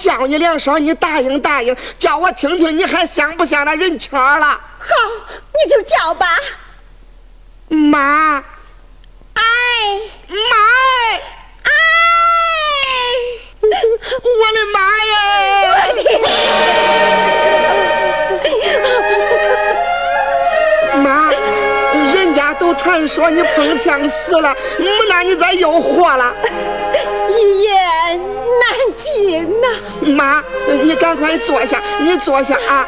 叫你两声，你答应答应，叫我听听，你还像不像那人腔了？好，你就叫吧。妈，哎，妈，哎，我的妈呀！妈，人家都传说你碰枪死了，那你咋又活坐下，你坐下啊！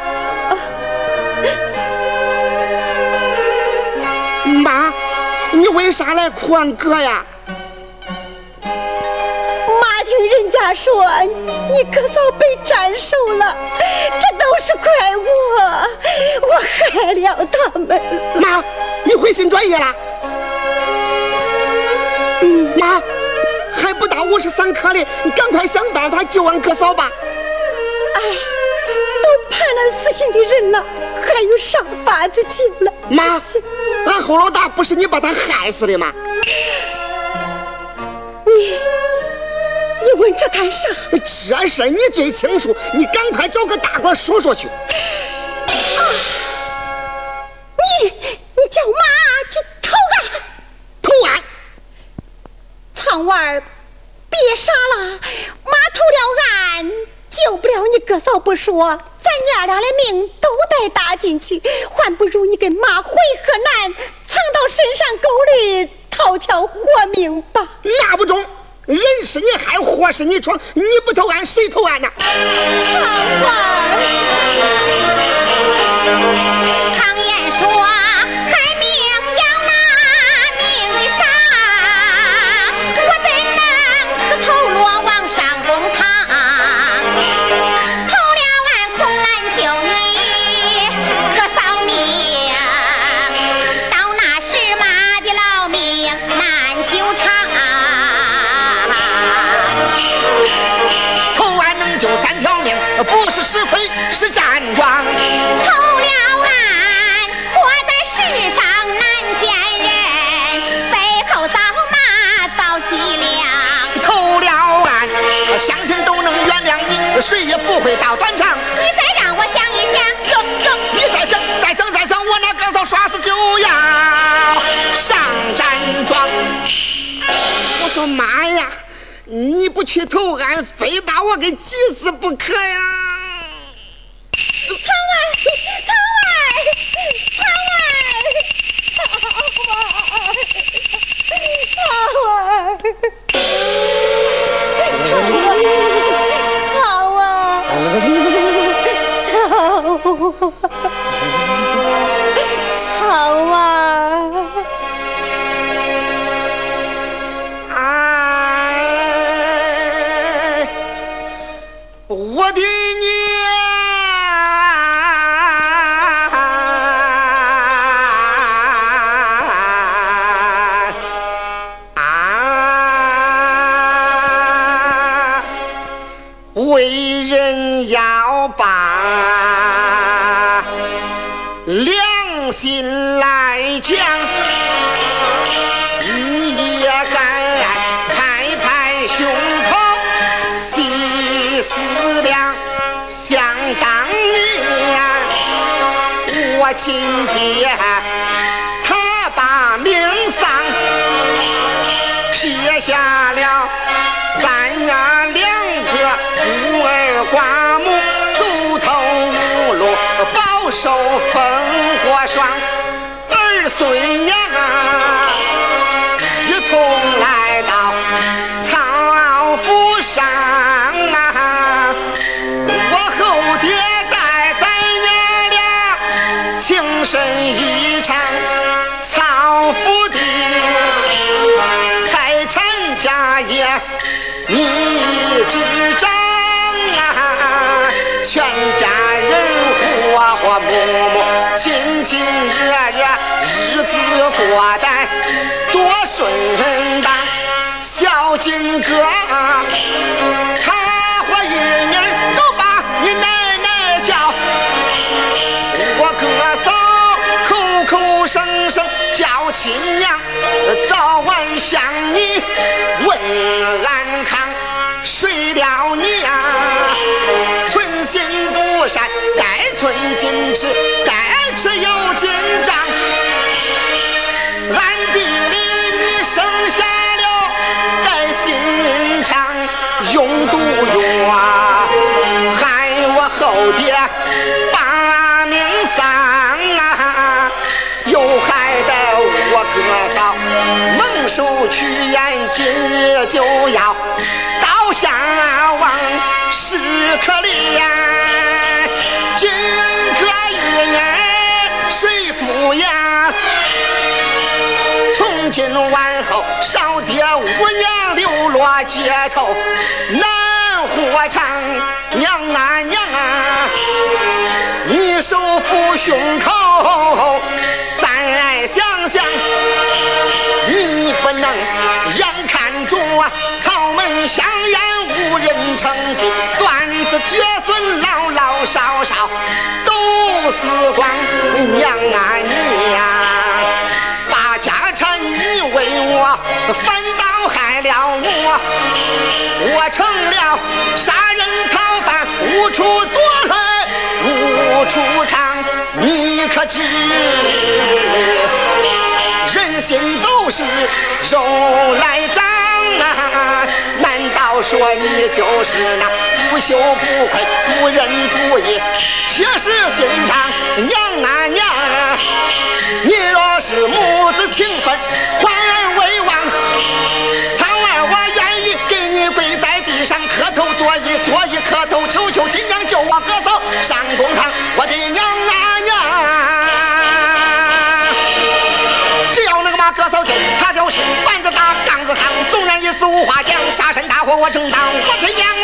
妈，你为啥来哭俺哥呀？妈听人家说你哥嫂被斩首了，这都是怪我，我害了他们。妈，你回心转意了？妈。还不到五十三刻哩，你赶快想办法救俺哥嫂吧！哎，都判了死刑的人了，还有啥法子救了？妈，俺侯老大不是你把他害死的吗？你，你问这干啥？这事你最清楚，你赶快找个大官说说去。啊！你，你叫妈去投案！投案！苍娃儿。别傻了，妈投了案，救不了你哥嫂不说，咱娘俩的命都得搭进去，还不如你跟妈回河南，藏到深山沟里，讨条活命吧。那不中，人是你害，祸是你闯，你不投案，谁投案呢？苍娃常去投案，非把我给急死不可呀！青皮呀。屈原，今日就要。相望是可怜，金科玉儿谁抚养？从今往后，少爹无娘流落街头难活长。娘啊娘啊，你手扶胸口，再想想，能眼看着啊，草。门香烟无人承继，断子绝孙老老少少都死光。娘啊娘，把家产你为我反倒害了我，我成了杀人逃犯，无处躲来无处藏。你可知人心是肉来长？啊！难道说你就是那不羞不愧、不仁不义、铁石心肠娘啊娘啊？你若是母子情分，还儿为王，苍儿我愿意给你跪在地上磕头作揖，作揖磕头，求求亲娘救我哥嫂上公堂，我的杀身大祸我正当，我推娘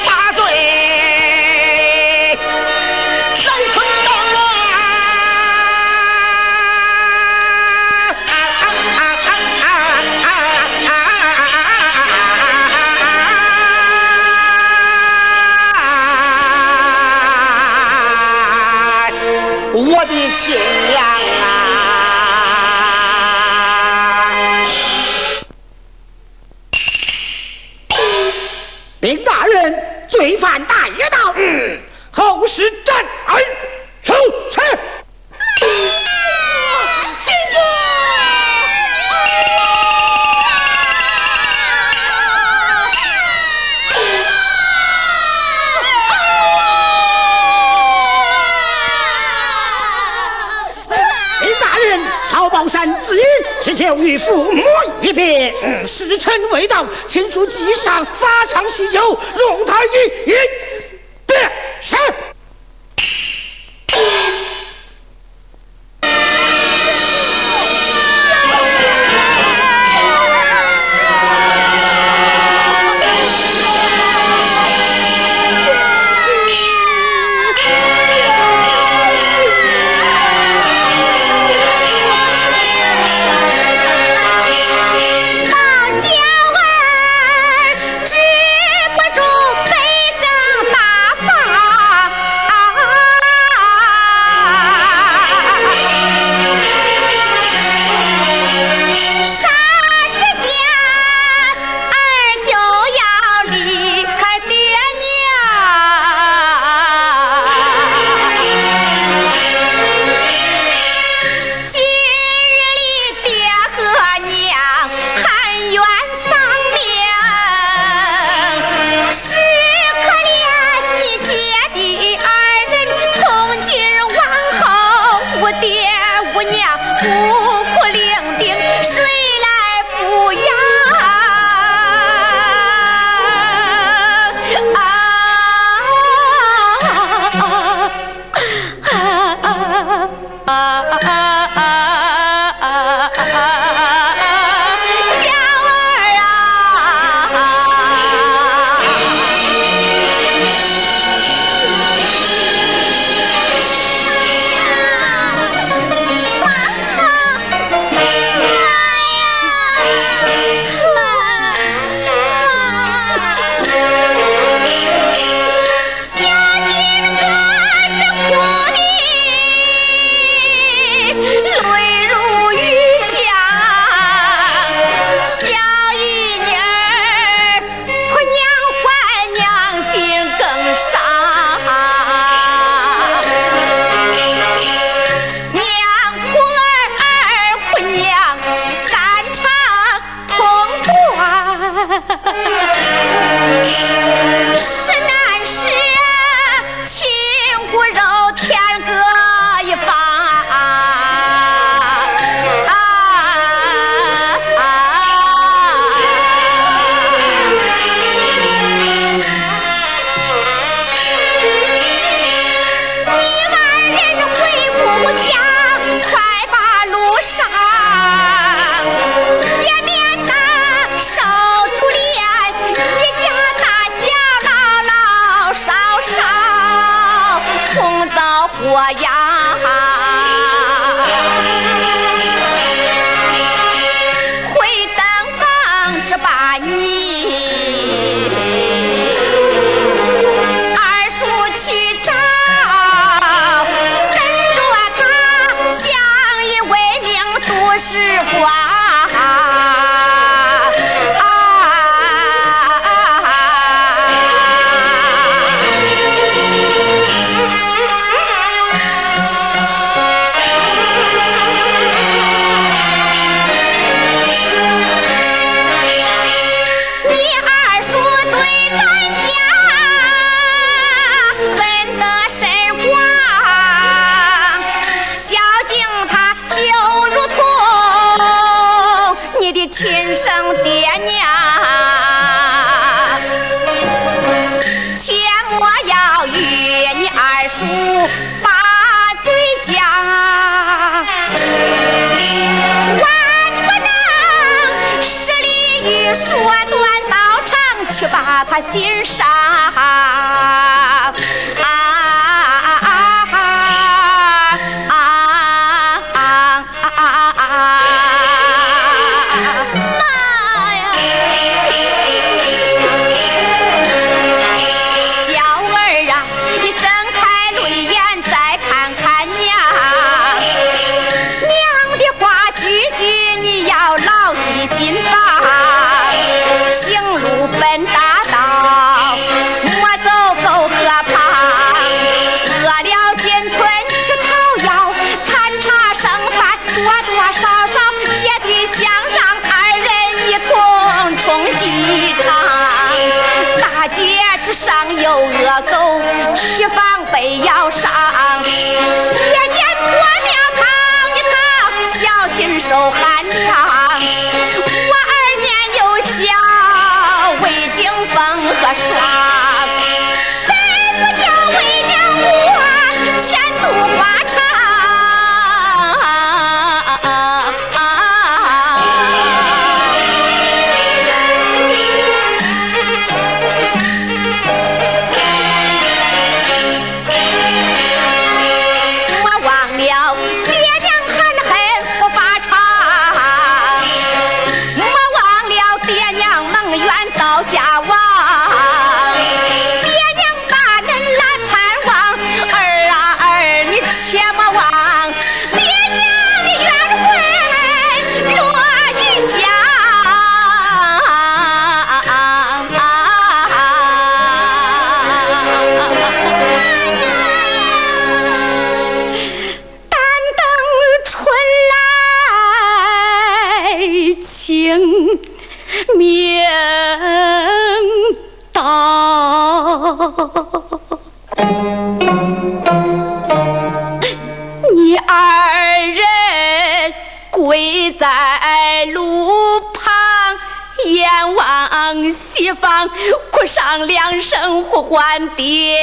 哭上两声呼唤爹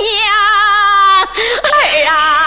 娘。儿啊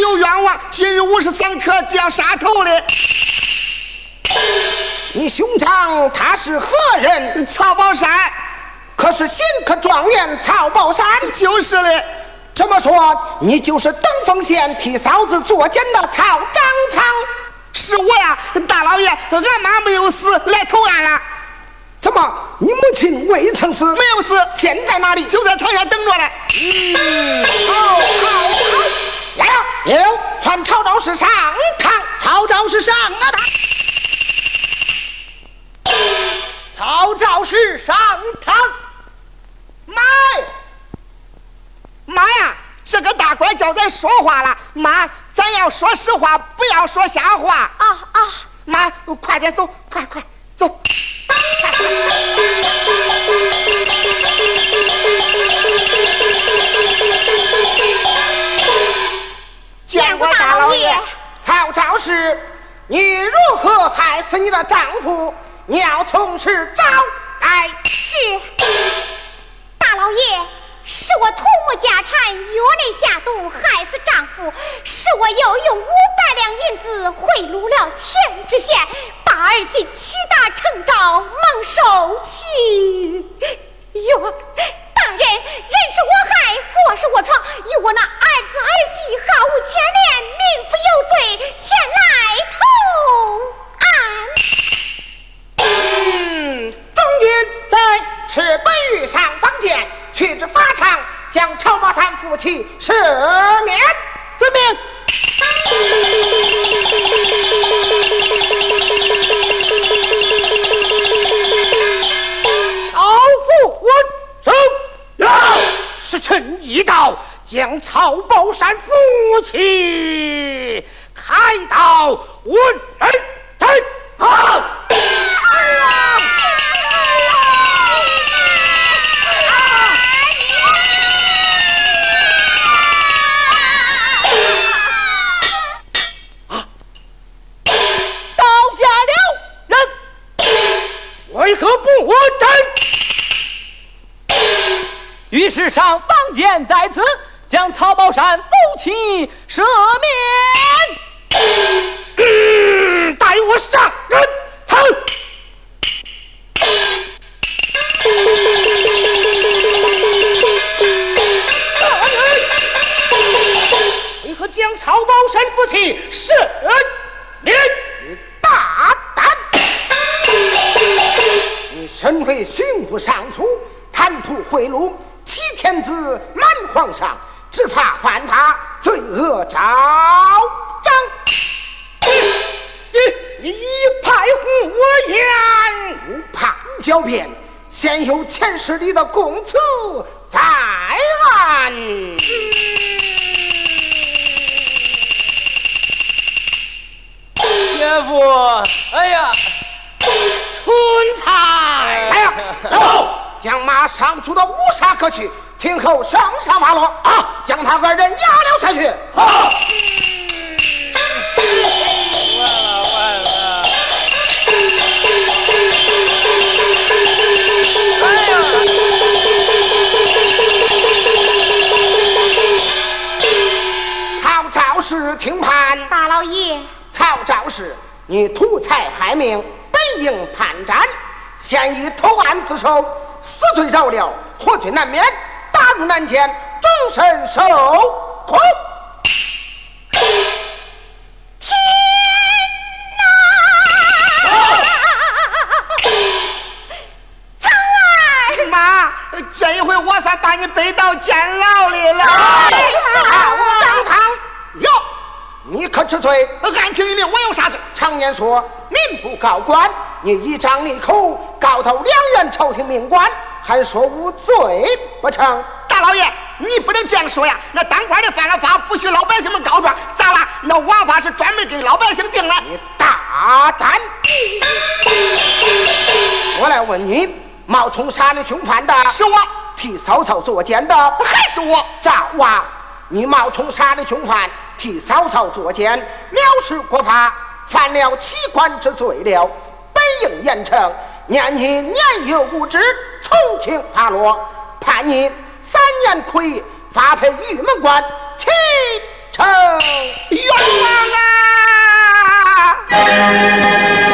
有冤枉，今日午时三刻就要杀头的。你兄长他是何人？曹宝山，可是新科状元曹宝山？就是的。这么说，你就是登封县替嫂子作奸的曹张仓？是我呀，大老爷，俺妈没有死，来投案了。怎么？你母亲未曾死？没有死，现在哪里？就在台下等着呢。嗯，好，好，好。来了，有传曹昭是上堂。曹昭是上啊堂。曹昭是上堂。妈，妈呀！这个大官叫咱说话了，妈，咱要说实话，不要说瞎话。啊啊！妈，快点走，快快走。见过大老爷。曹操是，你如何害死你的丈夫？你要从实招来。是，大老爷。是我图谋家产，越雷下毒，害死丈夫；是我又用五百两银子贿赂了钱知县，把儿媳屈打成招，蒙受屈。哟，大人，人是我害，祸是我闯，与我那儿子儿媳毫无牵连，民妇有罪，前来投案。嗯，中军在赤白玉上方见。去至法场，将曹宝山夫妻赦免。遵命。老夫闻声。时辰已到，将曹宝山夫妻开刀问人。好。为何不问斩？于是上房间在此，将曹宝山夫妻赦免。带我上人头。为何将曹宝山夫妻赦免？大胆！你身为刑部尚书，贪图贿赂，皇上，只怕犯他，罪恶昭彰。你你派胡言，误判狡辩，先有前世里的供词在案。姐夫，哎呀！春菜，来呀！将马上出到乌纱革去，听候圣上发落啊！将他二人押了下去。好。完了完了！哎呀！曹昭氏听判，大老爷。曹昭氏。你图财害命，本应叛斩，现已投案自首，死罪饶了，活罪难免，打入南监，终身受苦。这一回我算把你背到监牢里了。张苍，哟，你可知罪？案情一明，我有啥罪？常言说，民不告官。你一张利口告到两院朝廷命官，还说无罪不成？大老爷，你不能这样说呀！那当官的犯了法，不许老百姓们告状，咋啦？那王法是专门给老百姓定的。你大胆！我来问你。冒充杀你凶犯的是我，替嫂嫂作奸的不还是我？赵娃，你冒充杀你凶犯，替嫂嫂作奸，藐视国法，犯了欺官之罪了，本应严惩。念你年幼无知，从轻发落，判你三年亏，发配玉门关，启程冤枉啊！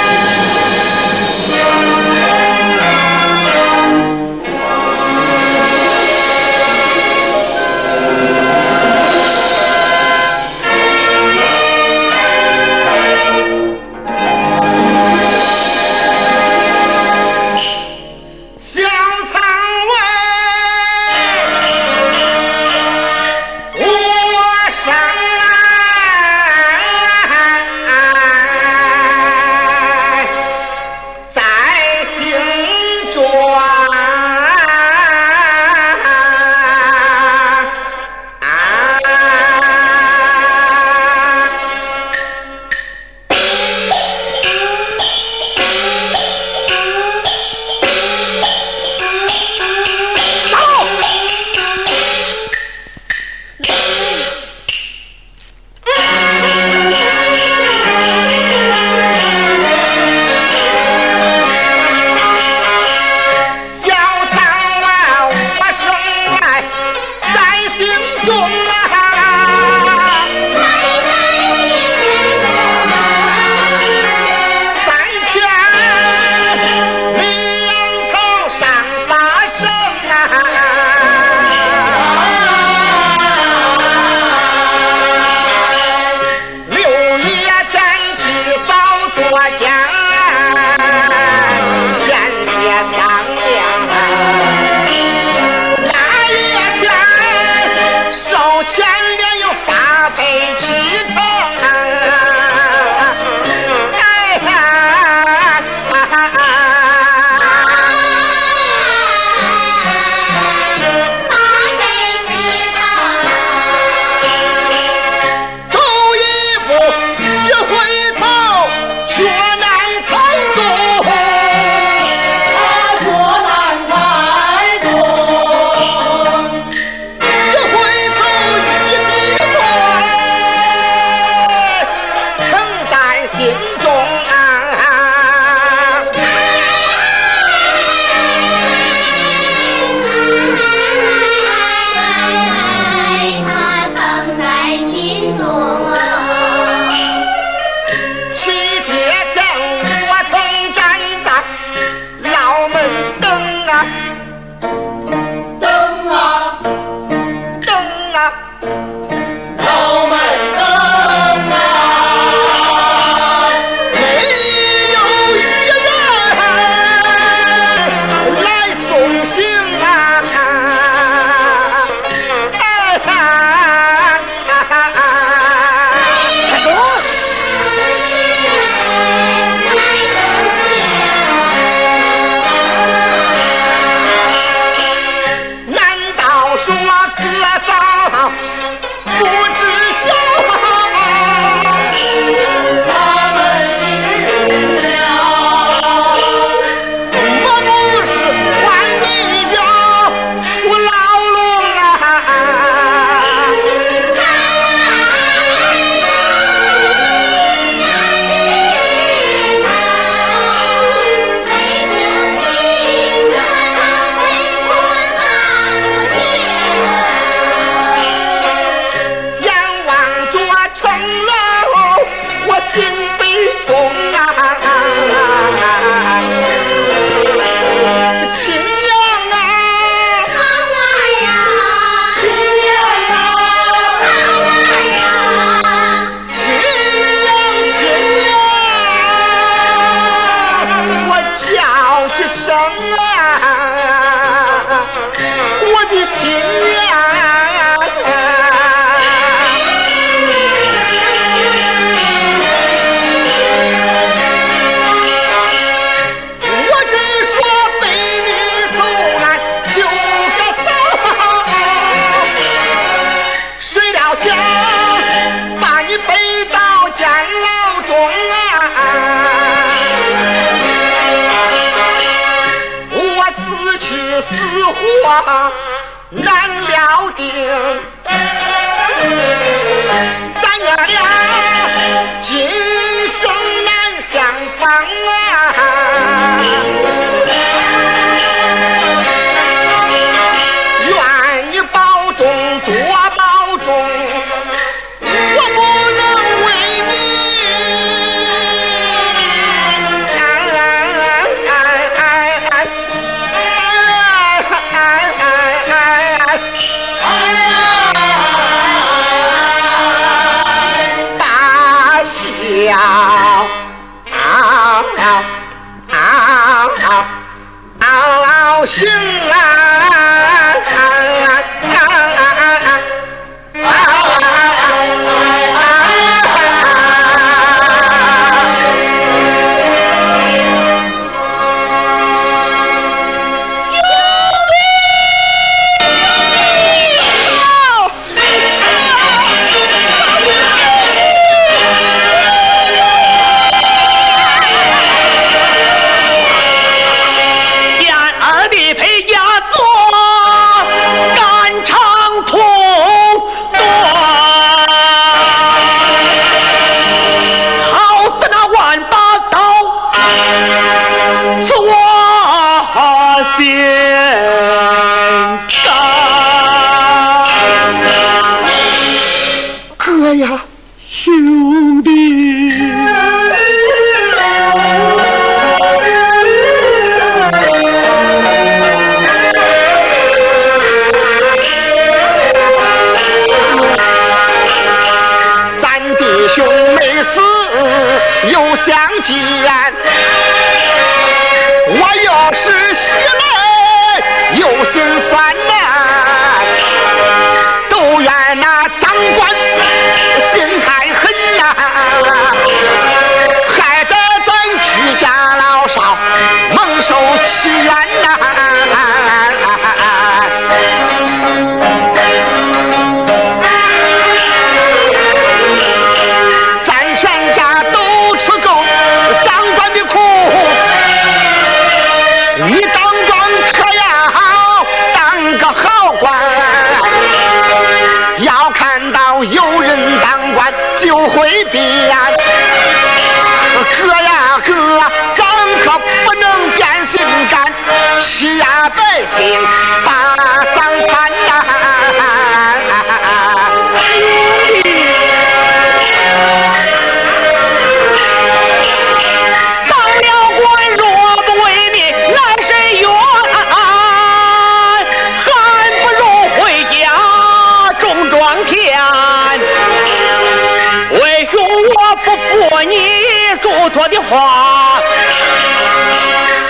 嘱托的话，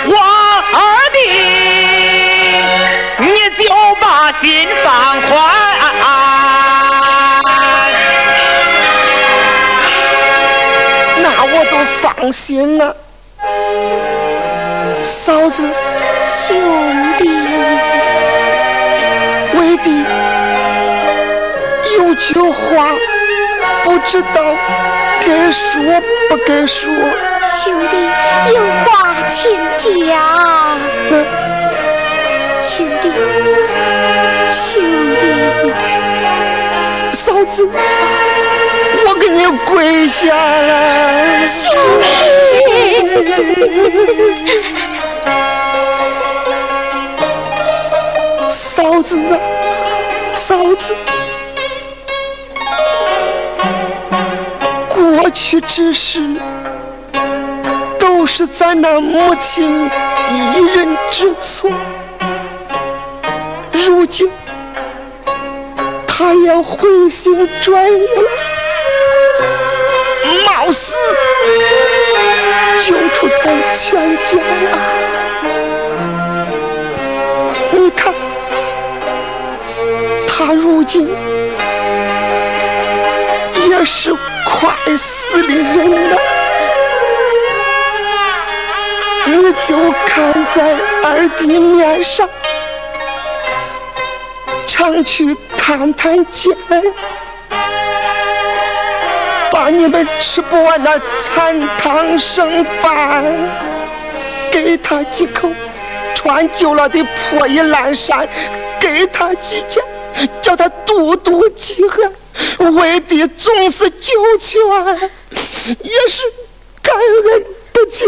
我儿的，你就把心放宽。那我都放心了，嫂子，兄弟，为弟有句话不知道该说不该说。兄弟，有话请讲。兄弟，兄弟，嫂子，我给你跪下了。兄弟，嫂子啊，嫂子，去之时，都是咱那母亲一人之错。如今他要回心转意了，貌似就出咱全家了。你看，他如今也是。快死的人了。你就看在二弟面上，常去探探监，把你们吃不完那残汤剩饭给他几口，穿旧了的破衣烂衫给他几件，叫他肚肚饥寒，为的总是九泉，也是感恩不尽。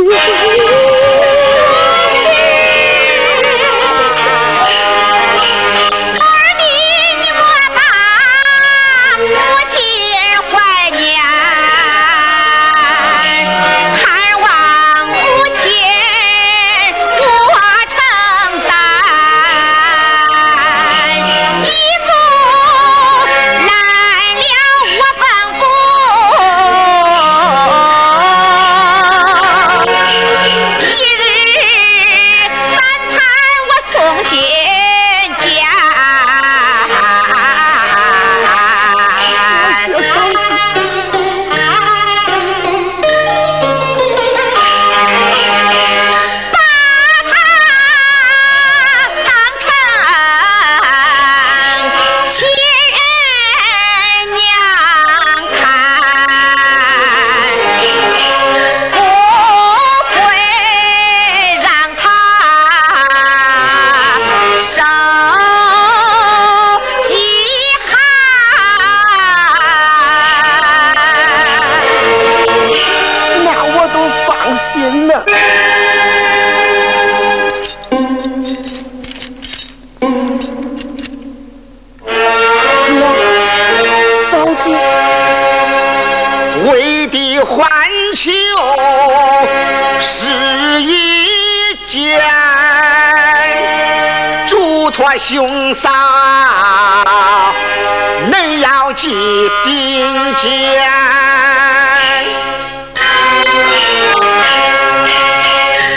兄嫂，恁要记心间。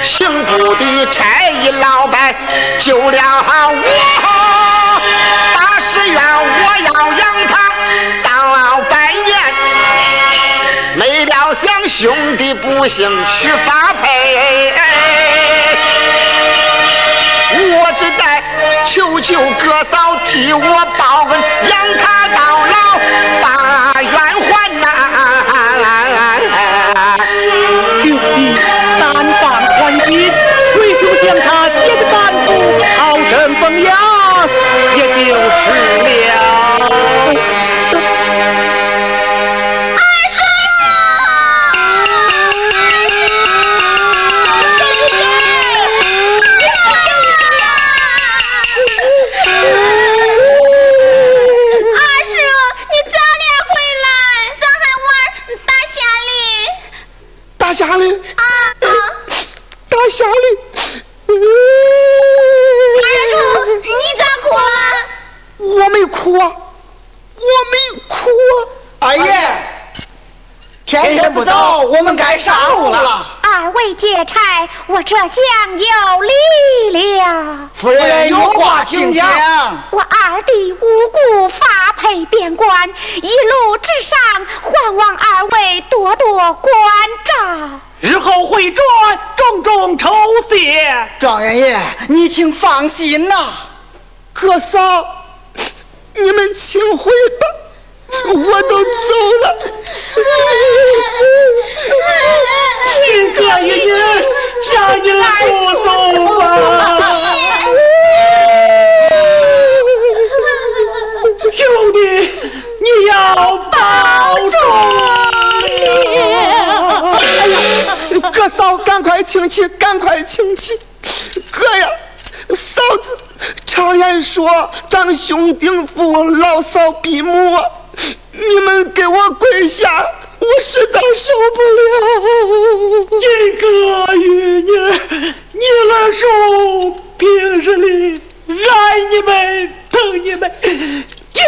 刑部的差役老板救了我，大师院我要养他当老百年，没料想兄弟不幸去发求求哥嫂替我这厢有礼了。夫人有话请讲。我二弟无故发配边关，一路之上，还望二位多多关照。日后会转，重重酬谢。状元爷，你请放心呐，哥嫂。你们请回吧，我都走了。亲哥爷爷，让你来走吧。兄弟，你要保重了。哎呀，哥嫂，赶快请起，赶快请起，哥呀！嫂子，常言说，长兄顶父，老嫂比母。你们给我跪下，我实在受不了。一个与你，你二叔平日里爱你们，疼你们，今日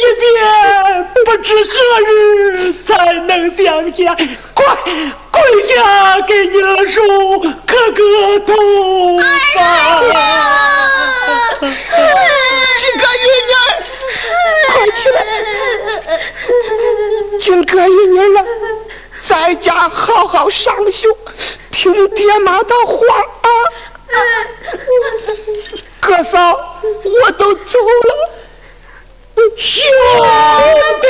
一别，不知何日才能相见。快跪下，给你二叔磕个头吧。这个月娘，快起来今儿个一年了在家好好上学听爹妈的话啊。哥嫂我都走了兄弟。